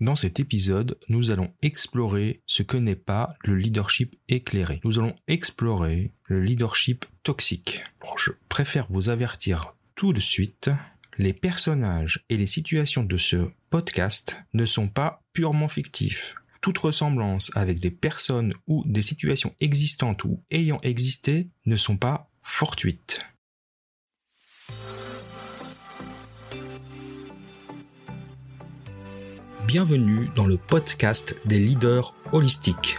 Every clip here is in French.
Dans cet épisode, nous allons explorer ce que n'est pas le leadership éclairé. Nous allons explorer le leadership toxique. je préfère vous avertir tout de suite, les personnages et les situations de ce podcast ne sont pas purement fictifs. Toute ressemblance avec des personnes ou des situations existantes ou ayant existé ne sont pas fortuites. Bienvenue dans le podcast des leaders holistiques.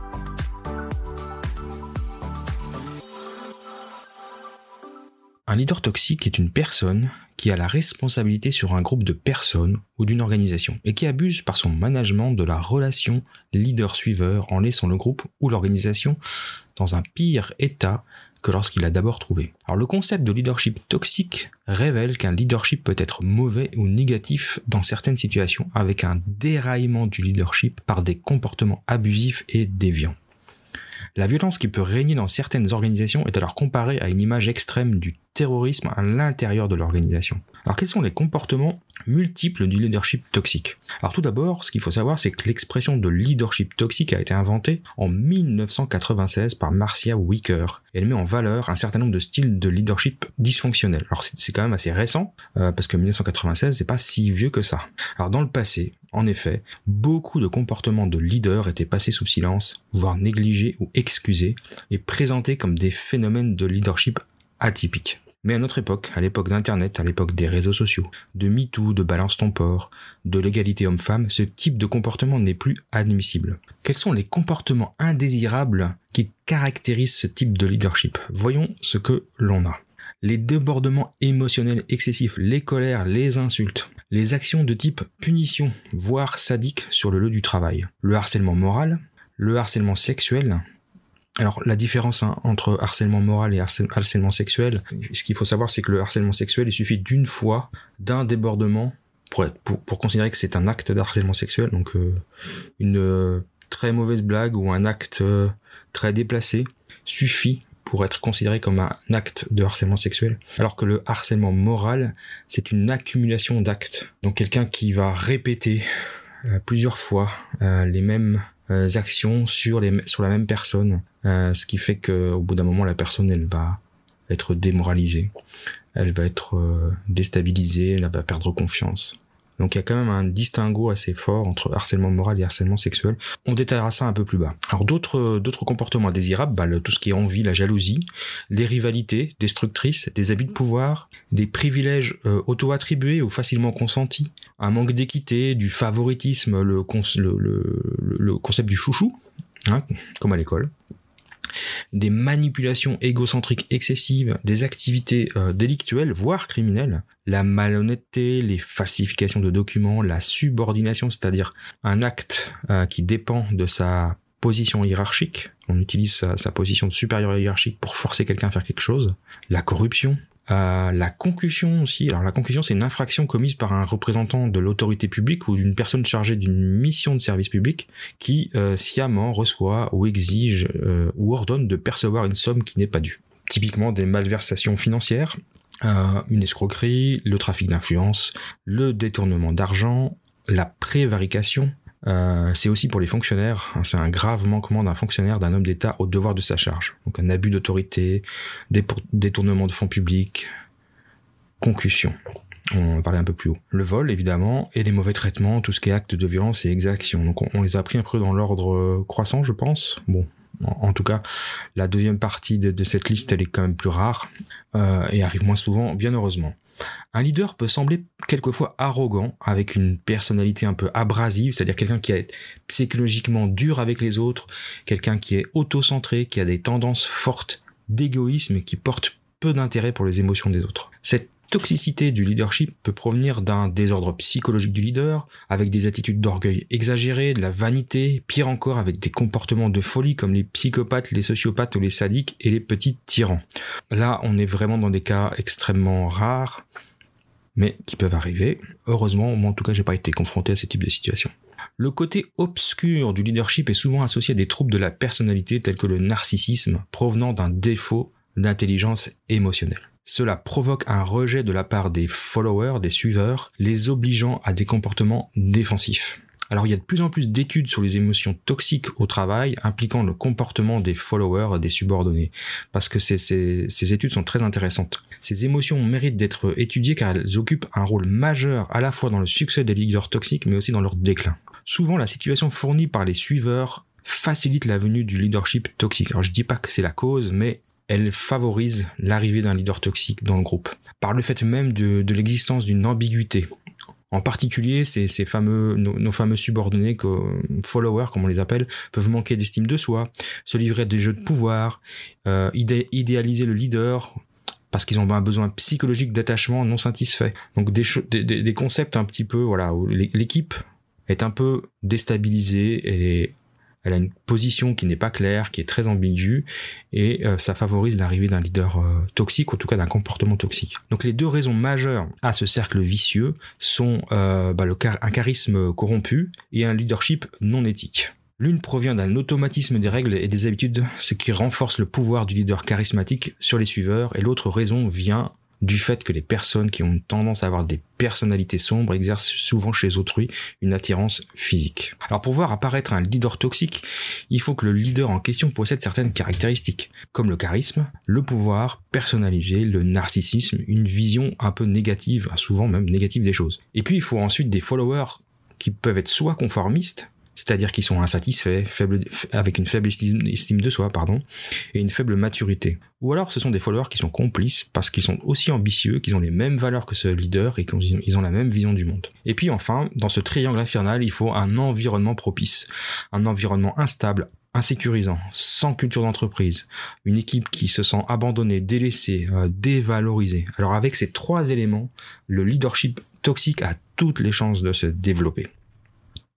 Un leader toxique est une personne qui a la responsabilité sur un groupe de personnes ou d'une organisation et qui abuse par son management de la relation leader-suiveur en laissant le groupe ou l'organisation dans un pire état que lorsqu'il a d'abord trouvé. Alors le concept de leadership toxique révèle qu'un leadership peut être mauvais ou négatif dans certaines situations avec un déraillement du leadership par des comportements abusifs et déviants. La violence qui peut régner dans certaines organisations est alors comparée à une image extrême du terrorisme à l'intérieur de l'organisation. Alors quels sont les comportements multiples du leadership toxique? Alors tout d'abord, ce qu'il faut savoir, c'est que l'expression de leadership toxique a été inventée en 1996 par Marcia Wicker. Elle met en valeur un certain nombre de styles de leadership dysfonctionnels. Alors c'est quand même assez récent, euh, parce que 1996, c'est pas si vieux que ça. Alors dans le passé, en effet, beaucoup de comportements de leaders étaient passés sous silence, voire négligés ou excusés, et présentés comme des phénomènes de leadership atypiques. Mais à notre époque, à l'époque d'Internet, à l'époque des réseaux sociaux, de MeToo, de Balance ton port, de l'égalité homme-femme, ce type de comportement n'est plus admissible. Quels sont les comportements indésirables qui caractérisent ce type de leadership? Voyons ce que l'on a. Les débordements émotionnels excessifs, les colères, les insultes, les actions de type punition, voire sadique sur le lieu du travail, le harcèlement moral, le harcèlement sexuel. Alors la différence hein, entre harcèlement moral et harcèlement sexuel, ce qu'il faut savoir c'est que le harcèlement sexuel, il suffit d'une fois, d'un débordement pour, pour, considérer que c'est un acte de harcèlement sexuel, donc euh, une euh, très mauvaise blague ou un acte euh, très déplacé suffit pour être considéré comme un acte de harcèlement sexuel, alors que le harcèlement moral, c'est une accumulation d'actes. Donc quelqu'un qui va répéter plusieurs fois les mêmes actions sur, les, sur la même personne, ce qui fait qu'au bout d'un moment, la personne, elle va être démoralisée, elle va être déstabilisée, elle va perdre confiance. Donc il y a quand même un distinguo assez fort entre harcèlement moral et harcèlement sexuel. On détaillera ça un peu plus bas. Alors d'autres comportements indésirables, bah, tout ce qui est envie, la jalousie, les rivalités destructrices, des abus de pouvoir, des privilèges euh, auto-attribués ou facilement consentis, un manque d'équité, du favoritisme, le, le, concept du chouchou, hein, comme à l'école des manipulations égocentriques excessives, des activités euh, délictuelles, voire criminelles, la malhonnêteté, les falsifications de documents, la subordination, c'est-à-dire un acte euh, qui dépend de sa position hiérarchique, on utilise sa, sa position de supérieur hiérarchique pour forcer quelqu'un à faire quelque chose, la corruption, euh, la concussion aussi. Alors la concussion, c'est une infraction commise par un représentant de l'autorité publique ou d'une personne chargée d'une mission de service public qui euh, sciemment reçoit ou exige euh, ou ordonne de percevoir une somme qui n'est pas due. Typiquement des malversations financières, une escroquerie, le trafic d'influence, le détournement d'argent, la prévarication, euh, c'est aussi pour les fonctionnaires, hein, c'est un grave manquement d'un fonctionnaire, d'un homme d'État au devoir de sa charge. Donc un abus d'autorité, détournement de fonds publics, concussion. On en parlait un peu plus haut. Le vol, évidemment, et les mauvais traitements, tout ce qui est acte de violence et exaction. Donc on, les a pris un peu dans l'ordre croissant, je pense. Bon, En, tout cas, la deuxième partie de, cette liste, elle est quand même plus rare euh, et arrive moins souvent, bien heureusement. Un leader peut sembler quelquefois arrogant, avec une personnalité un peu abrasive, c'est-à-dire quelqu'un qui est psychologiquement dur avec les autres, quelqu'un qui est auto-centré, qui a des tendances fortes d'égoïsme et qui porte peu d'intérêt pour les émotions des autres. Toxicité du leadership peut provenir d'un désordre psychologique du leader, avec des attitudes d'orgueil exagérées, de la vanité, pire encore avec des comportements de folie comme les psychopathes, les sociopathes ou les sadiques et les petits tyrans. Là, on est vraiment dans des cas extrêmement rares, mais qui peuvent arriver. Heureusement, moi en tout cas, j'ai pas été confronté à ce type de situation. Le côté obscur du leadership est souvent associé à des troubles de la personnalité tels que le narcissisme provenant d'un défaut d'intelligence émotionnelle. Cela provoque un rejet de la part des followers, des suiveurs, les obligeant à des comportements défensifs. Alors il y a de plus en plus d'études sur les émotions toxiques au travail impliquant le comportement des followers, des subordonnés, parce que ces, études sont très intéressantes. Ces émotions méritent d'être étudiées car elles occupent un rôle majeur à la fois dans le succès des leaders toxiques mais aussi dans leur déclin. Souvent la situation fournie par les suiveurs facilite la venue du leadership toxique. Alors je dis pas que c'est la cause, mais elle favorise l'arrivée d'un leader toxique dans le groupe. Par le fait même de, l'existence d'une ambiguïté. En particulier, ces, fameux, nos, fameux subordonnés, followers comme on les appelle, peuvent manquer d'estime de soi, se livrer à des jeux de pouvoir, euh, idéaliser le leader, parce qu'ils ont un besoin psychologique d'attachement non satisfait. Donc des, des, des, concepts un petit peu, voilà, où l'équipe est un peu déstabilisée, et elle a une position qui n'est pas claire, qui est très ambiguë, et euh, ça favorise l'arrivée d'un leader euh, toxique, en tout cas d'un comportement toxique. Donc les deux raisons majeures à ce cercle vicieux sont euh, bah, un charisme corrompu et un leadership non éthique. L'une provient d'un automatisme des règles et des habitudes, ce qui renforce le pouvoir du leader charismatique sur les suiveurs, et l'autre raison vient du fait que les personnes qui ont tendance à avoir des personnalités sombres exercent souvent chez autrui une attirance physique. Alors pour voir apparaître un leader toxique, il faut que le leader en question possède certaines caractéristiques, comme le charisme, le pouvoir personnalisé, le narcissisme, une vision un peu négative, souvent même négative des choses. Et puis il faut ensuite des followers qui peuvent être soit conformistes, c'est-à-dire qu'ils sont insatisfaits, avec une faible estime, de soi, pardon, et une faible maturité. Ou alors ce sont des followers qui sont complices parce qu'ils sont aussi ambitieux, qu'ils ont les mêmes valeurs que ce leader et qu'ils ont la même vision du monde. Et puis enfin, dans ce triangle infernal, il faut un environnement propice, un environnement instable, insécurisant, sans culture d'entreprise, une équipe qui se sent abandonnée, délaissée, euh, dévalorisée. Alors avec ces trois éléments, le leadership toxique a toutes les chances de se développer.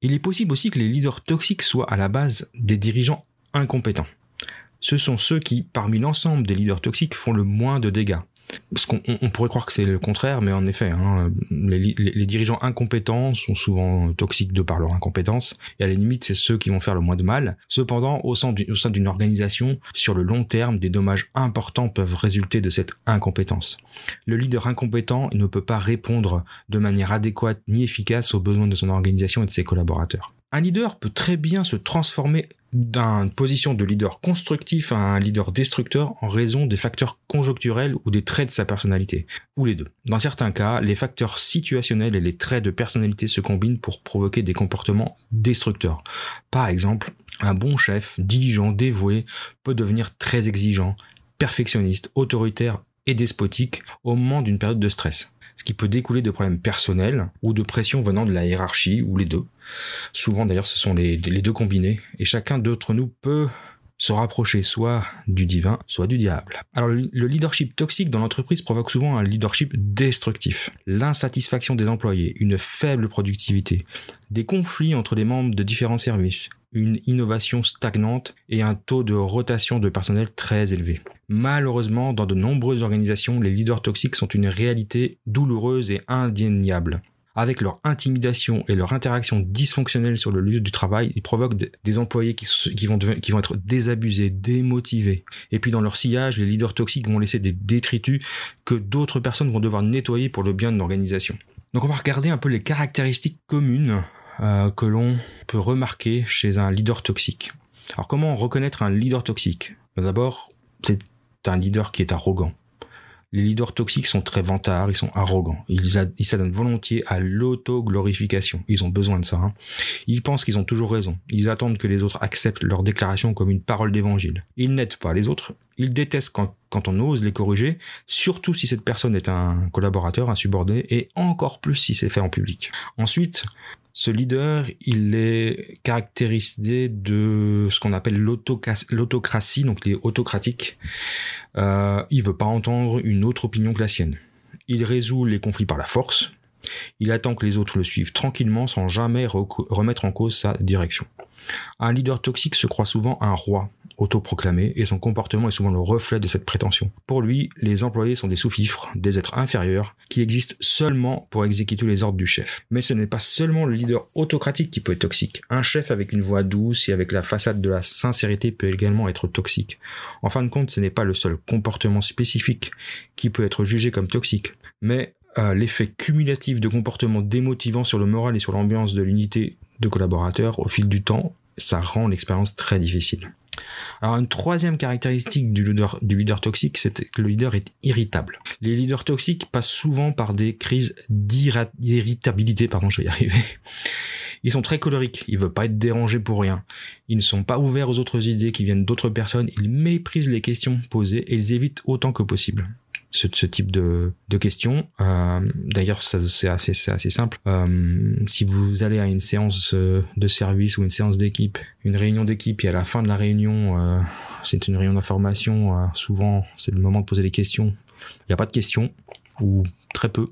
Il est possible aussi que les leaders toxiques soient à la base des dirigeants incompétents. Ce sont ceux qui, parmi l'ensemble des leaders toxiques, font le moins de dégâts. On pourrait croire que c'est le contraire, mais en effet, hein, les, dirigeants incompétents sont souvent toxiques de par leur incompétence, et à la limite, c'est ceux qui vont faire le moins de mal. Cependant, au sein d'une organisation, sur le long terme, des dommages importants peuvent résulter de cette incompétence. Le leader incompétent ne peut pas répondre de manière adéquate ni efficace aux besoins de son organisation et de ses collaborateurs. Un leader peut très bien se transformer d'une position de leader constructif à un leader destructeur en raison des facteurs conjoncturels ou des traits de sa personnalité, ou les deux. Dans certains cas, les facteurs situationnels et les traits de personnalité se combinent pour provoquer des comportements destructeurs. Par exemple, un bon chef, diligent, dévoué, peut devenir très exigeant, perfectionniste, autoritaire et despotique au moment d'une période de stress qui peut découler de problèmes personnels ou de pression venant de la hiérarchie ou les deux. Souvent d'ailleurs ce sont les, deux combinés et chacun d'entre nous peut se rapprocher soit du divin, soit du diable. Alors le leadership toxique dans l'entreprise provoque souvent un leadership destructif, l'insatisfaction des employés, une faible productivité, des conflits entre les membres de différents services, une innovation stagnante et un taux de rotation de personnel très élevé. Malheureusement, dans de nombreuses organisations, les leaders toxiques sont une réalité douloureuse et indéniable. Avec leur intimidation et leur interaction dysfonctionnelle sur le lieu du travail, ils provoquent des employés qui, vont être désabusés, démotivés. Et puis dans leur sillage, les leaders toxiques vont laisser des détritus que d'autres personnes vont devoir nettoyer pour le bien de l'organisation. Donc on va regarder un peu les caractéristiques communes euh, que l'on peut remarquer chez un leader toxique. Alors comment reconnaître un leader toxique? D'abord, c'est un leader qui est arrogant. Les leaders toxiques sont très vantards, ils sont arrogants, ils, s'adonnent volontiers à l'auto-glorification. Ils ont besoin de ça. Hein. Ils pensent qu'ils ont toujours raison. Ils attendent que les autres acceptent leur déclaration comme une parole d'évangile. Ils n'aident pas les autres. Ils détestent quand, on ose les corriger, surtout si cette personne est un collaborateur, un subordonné, et encore plus si c'est fait en public. Ensuite, ce leader, il est caractérisé de ce qu'on appelle l'autocratie, donc les autocratiques. Euh, il veut pas entendre une autre opinion que la sienne. Il résout les conflits par la force. Il attend que les autres le suivent tranquillement sans jamais remettre en cause sa direction. Un leader toxique se croit souvent un roi, autoproclamé, et son comportement est souvent le reflet de cette prétention. Pour lui, les employés sont des sous-fifres, des êtres inférieurs, qui existent seulement pour exécuter les ordres du chef. Mais ce n'est pas seulement le leader autocratique qui peut être toxique. Un chef avec une voix douce et avec la façade de la sincérité peut également être toxique. En fin de compte, ce n'est pas le seul comportement spécifique qui peut être jugé comme toxique, mais euh, l'effet cumulatif de comportements démotivants sur le moral et sur l'ambiance de l'unité de collaborateurs au fil du temps, ça rend l'expérience très difficile. Alors une troisième caractéristique du leader, toxique, c'est que le leader est irritable. Les leaders toxiques passent souvent par des crises d'irritabilité, pardon, je vais y arriver. Ils sont très colériques, ils veulent pas être dérangés pour rien. Ils ne sont pas ouverts aux autres idées qui viennent d'autres personnes, ils méprisent les questions posées et ils évitent autant que possible ce, ce type de, de questions. Euh, D'ailleurs, c'est assez, assez simple. Euh, si vous allez à une séance euh, de service ou une séance d'équipe, une réunion d'équipe, et à la fin de la réunion, euh, c'est une réunion d'information, euh, souvent c'est le moment de poser des questions. Il n'y a pas de questions, ou très peu.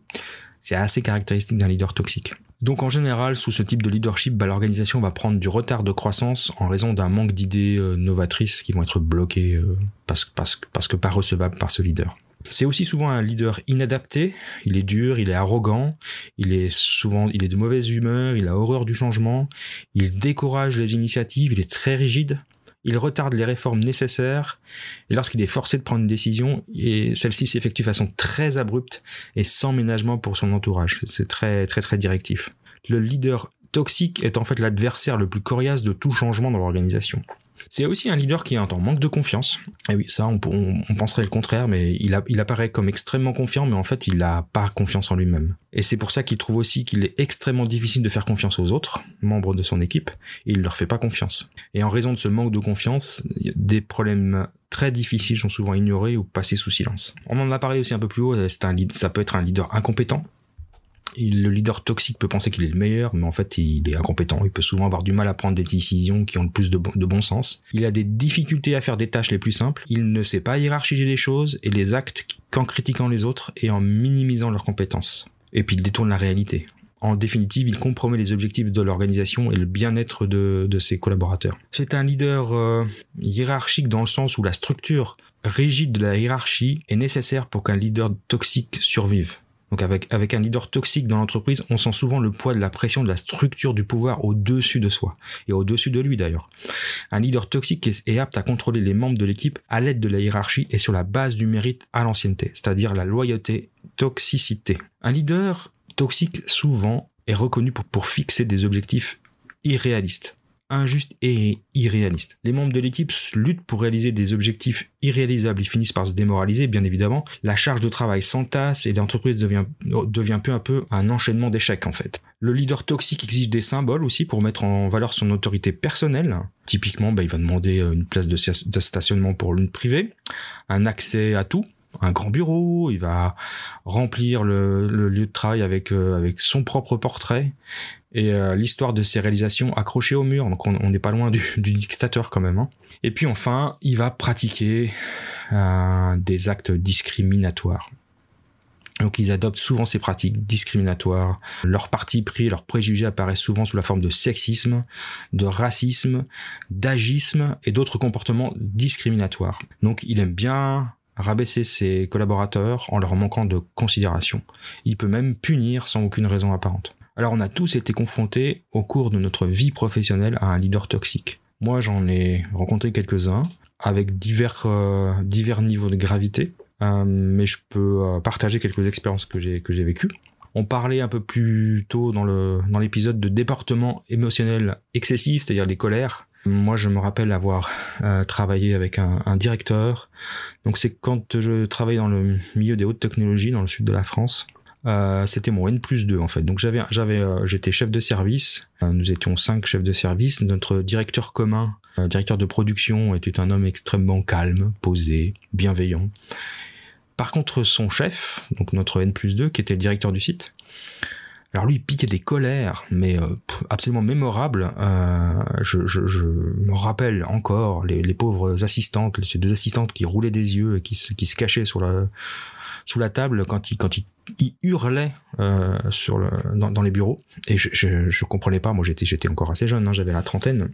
C'est assez caractéristique d'un leader toxique. Donc en général, sous ce type de leadership, bah, l'organisation va prendre du retard de croissance en raison d'un manque d'idées novatrices qui vont être bloquées parce, parce, parce que pas recevables par ce leader. C'est aussi souvent un leader inadapté. Il est dur, il est arrogant, il est souvent, il est de mauvaise humeur, il a horreur du changement, il décourage les initiatives, il est très rigide, il retarde les réformes nécessaires, et lorsqu'il est forcé de prendre une décision, et celle-ci s'effectue de façon très abrupte et sans ménagement pour son entourage. C'est très, très, très directif. Le leader toxique est en fait l'adversaire le plus coriace de tout changement dans l'organisation. C'est aussi un leader qui est en manque de confiance. Et oui, ça, on, penserait le contraire, mais il, apparaît comme extrêmement confiant, mais en fait, il n'a pas confiance en lui-même. Et c'est pour ça qu'il trouve aussi qu'il est extrêmement difficile de faire confiance aux autres, membres de son équipe, il leur fait pas confiance. Et en raison de ce manque de confiance, des problèmes très difficiles sont souvent ignorés ou passés sous silence. On en a parlé aussi un peu plus haut, un, ça peut être un leader incompétent, le leader toxique peut penser qu'il est le meilleur, mais en fait, il est incompétent. Il peut souvent avoir du mal à prendre des décisions qui ont le plus de bon, sens. Il a des difficultés à faire des tâches les plus simples. Il ne sait pas hiérarchiser les choses et les actes qu'en critiquant les autres et en minimisant leurs compétences. Et puis, il détourne la réalité. En définitive, il compromet les objectifs de l'organisation et le bien-être de, ses collaborateurs. C'est un leader euh, hiérarchique dans le sens où la structure rigide de la hiérarchie est nécessaire pour qu'un leader toxique survive. Donc avec, un leader toxique dans l'entreprise, on sent souvent le poids de la pression de la structure du pouvoir au-dessus de soi, et au-dessus de lui d'ailleurs. Un leader toxique est, apte à contrôler les membres de l'équipe à l'aide de la hiérarchie et sur la base du mérite à l'ancienneté, c'est-à-dire la loyauté, toxicité. Un leader toxique souvent est reconnu pour fixer des objectifs irréalistes injuste et irréaliste. Les membres de l'équipe luttent pour réaliser des objectifs irréalisables. Ils finissent par se démoraliser, bien évidemment. La charge de travail s'entasse et l'entreprise devient, devient peu à peu un enchaînement d'échecs, en fait. Le leader toxique exige des symboles aussi pour mettre en valeur son autorité personnelle. Typiquement, bah, il va demander euh, une place de, stationnement pour l'une privée, un accès à tout, un grand bureau, il va remplir le, lieu de travail avec, euh, avec son propre portrait, et euh, l'histoire de ses réalisations accrochées au mur, donc on n'est pas loin du, dictateur quand même. Hein. Et puis enfin, il va pratiquer euh, des actes discriminatoires. Donc ils adoptent souvent ces pratiques discriminatoires. Leur parti pris, leurs préjugés apparaissent souvent sous la forme de sexisme, de racisme, d'agisme et d'autres comportements discriminatoires. Donc il aime bien rabaisser ses collaborateurs en leur manquant de considération. Il peut même punir sans aucune raison apparente. Alors on a tous été confrontés au cours de notre vie professionnelle à un leader toxique. Moi j'en ai rencontré quelques-uns avec divers, euh, divers niveaux de gravité, euh, mais je peux euh, partager quelques expériences que j'ai vécues. On parlait un peu plus tôt dans dans l'épisode de département émotionnel excessif, c'est-à-dire les colères. Moi, je me rappelle avoir travaillé avec un, un directeur. Donc, c'est quand je travaillais dans le milieu des hautes technologies dans le sud de la France. Euh, c'était mon N plus 2 en fait. Donc j'avais, j'avais, euh, j'étais chef de service. Euh, nous étions cinq chefs de service. Notre directeur commun, directeur de production, était un homme extrêmement calme, posé, bienveillant. Par contre, son chef, donc notre N plus 2, qui était le directeur du site, alors lui, il piquait des colères, mais absolument mémorables. je, je, je, me rappelle encore les, les, pauvres assistantes, ces deux assistantes qui roulaient des yeux et qui, qui se cachaient sous la table quand il, quand hurlait euh, sur le, dans, dans, les bureaux et je, je, je comprenais pas moi j'étais j'étais encore assez jeune hein, j'avais la trentaine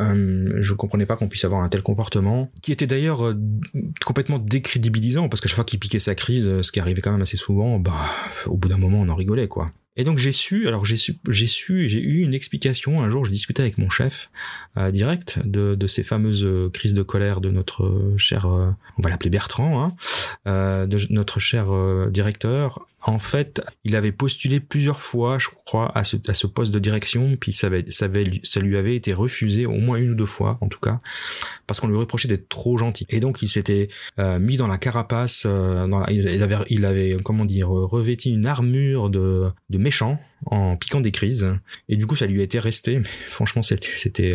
euh, je comprenais pas qu'on puisse avoir un tel comportement qui était d'ailleurs euh, complètement décrédibilisant parce qu'à chaque fois qu'il piquait sa crise euh, ce qui arrivait quand même assez souvent bah au bout d'un moment on en rigolait quoi et donc j'ai su, alors j'ai su, j'ai eu une explication. Un jour, je discutais avec mon chef euh, direct de, ces fameuses euh, crises de colère de notre euh, cher, on va l'appeler Bertrand, hein, de notre cher directeur. En fait, il avait postulé plusieurs fois, je crois, à ce, à ce poste de direction, puis ça, avait, ça, avait, ça lui avait été refusé au moins une ou deux fois, en tout cas, parce qu'on lui reprochait d'être trop gentil. Et donc il s'était mis dans la carapace, dans la, il avait, il avait, comment dire, revêti une armure de, de méchant en piquant des crises. Et du coup ça lui a été resté. Mais franchement c'était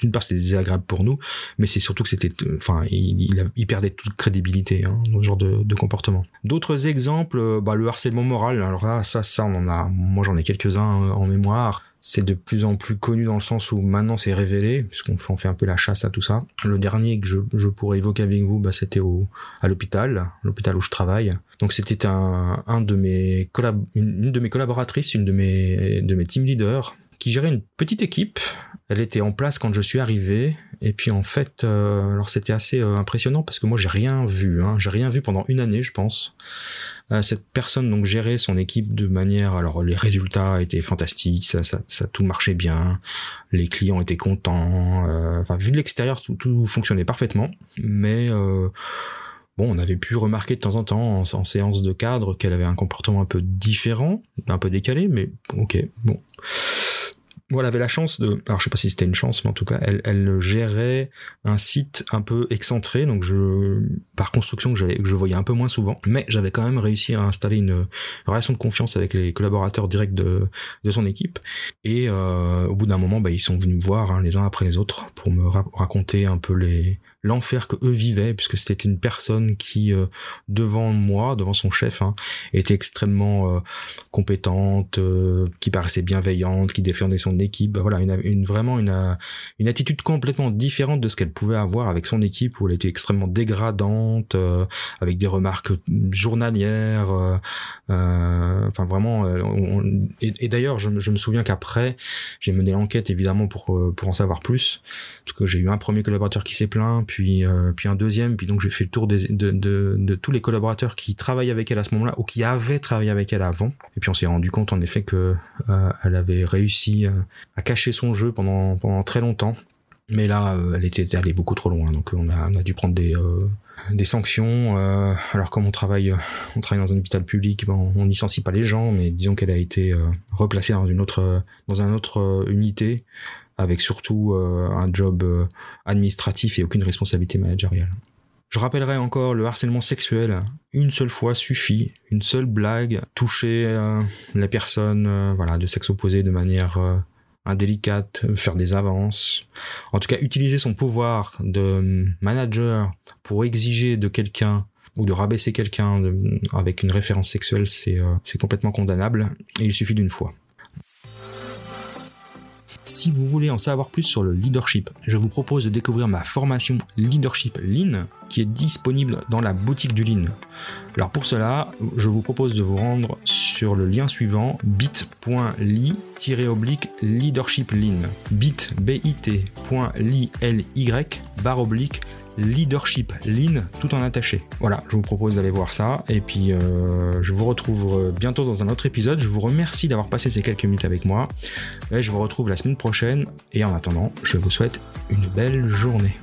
d'une part c'était désagréable pour nous mais c'est surtout que c'était enfin il, il, perdait toute crédibilité hein, dans ce genre de, de comportement. D'autres exemples bah, le harcèlement moral. Alors là ça ça on en a moi j'en ai quelques uns en mémoire c'est de plus en plus connu dans le sens où maintenant c'est révélé, puisqu'on fait, un peu la chasse à tout ça. Le dernier que je, je pourrais évoquer avec vous, bah, c'était au, à l'hôpital, l'hôpital où je travaille. Donc c'était un, un de mes collab une, de mes collaboratrices, une de mes, de mes team leaders, qui gérait une petite équipe. Elle était en place quand je suis arrivé. Et puis en fait, euh, alors c'était assez euh, impressionnant parce que moi j'ai rien vu. Hein. J'ai rien vu pendant une année, je pense. Euh, cette personne donc gérait son équipe de manière, alors les résultats étaient fantastiques, ça, ça, ça tout marchait bien, les clients étaient contents, euh, enfin vu de l'extérieur tout, tout, fonctionnait parfaitement, mais euh, bon on avait pu remarquer de temps en temps en, en séance de cadre qu'elle avait un comportement un peu différent, un peu décalé, mais ok bon moi, elle avait la chance de, alors je sais pas si c'était une chance, mais en tout cas, elle, gérait un site un peu excentré, donc je, par construction que que je voyais un peu moins souvent, mais j'avais quand même réussi à installer une relation de confiance avec les collaborateurs directs de, de son équipe. Et euh, au bout d'un moment, bah, ils sont venus me voir hein, les uns après les autres pour me raconter un peu les l'enfer que eux vivaient, puisque c'était une personne qui, euh, devant moi, devant son chef, hein, était extrêmement euh, compétente, euh, qui paraissait bienveillante, qui défendait son équipe. Bah, voilà, une, une vraiment une, une attitude complètement différente de ce qu'elle pouvait avoir avec son équipe, où elle était extrêmement dégradante, avec des remarques journalières. enfin, vraiment. On, et, et d'ailleurs, je, je, me souviens qu'après, j'ai mené l'enquête évidemment pour pour en savoir plus, parce que j'ai eu un premier collaborateur qui s'est plaint euh, puis un deuxième, puis donc j'ai fait le tour de, tous les collaborateurs qui travaillaient avec elle à ce moment-là ou qui avaient travaillé avec elle avant. Et puis on s'est rendu compte en effet que euh, elle avait réussi à, à, cacher son jeu pendant très longtemps. Mais là, euh, elle était allée beaucoup trop loin, donc on a, on dû prendre des euh, sanctions. Euh, alors comme on travaille, on dans un hôpital public, bon, on licencie pas les gens, mais disons qu'elle a été replacée une autre, dans une autre unité avec surtout euh, un job euh, administratif et aucune responsabilité managériale. Je rappellerai encore le harcèlement sexuel. Une seule fois suffit, une seule blague, toucher euh, les personnes euh, voilà, de sexe opposé de manière euh, indélicate, faire des avances. En tout cas, utiliser son pouvoir de manager pour exiger de quelqu'un ou de rabaisser quelqu'un avec une référence sexuelle, c'est complètement condamnable. Et il suffit d'une fois. Si vous voulez en savoir plus sur le leadership, je vous propose de découvrir ma formation Leadership Lean qui est disponible dans la boutique du Lean. Alors pour cela, je vous propose de vous rendre sur le lien suivant bit.ly leadership lean bit bit.ly oblique Leadership Lean tout en attaché. Voilà, je vous propose d'aller voir ça et puis euh, je vous retrouve bientôt dans un autre épisode. Je vous remercie d'avoir passé ces quelques minutes avec moi. Et je vous retrouve la semaine prochaine et en attendant, je vous souhaite une belle journée.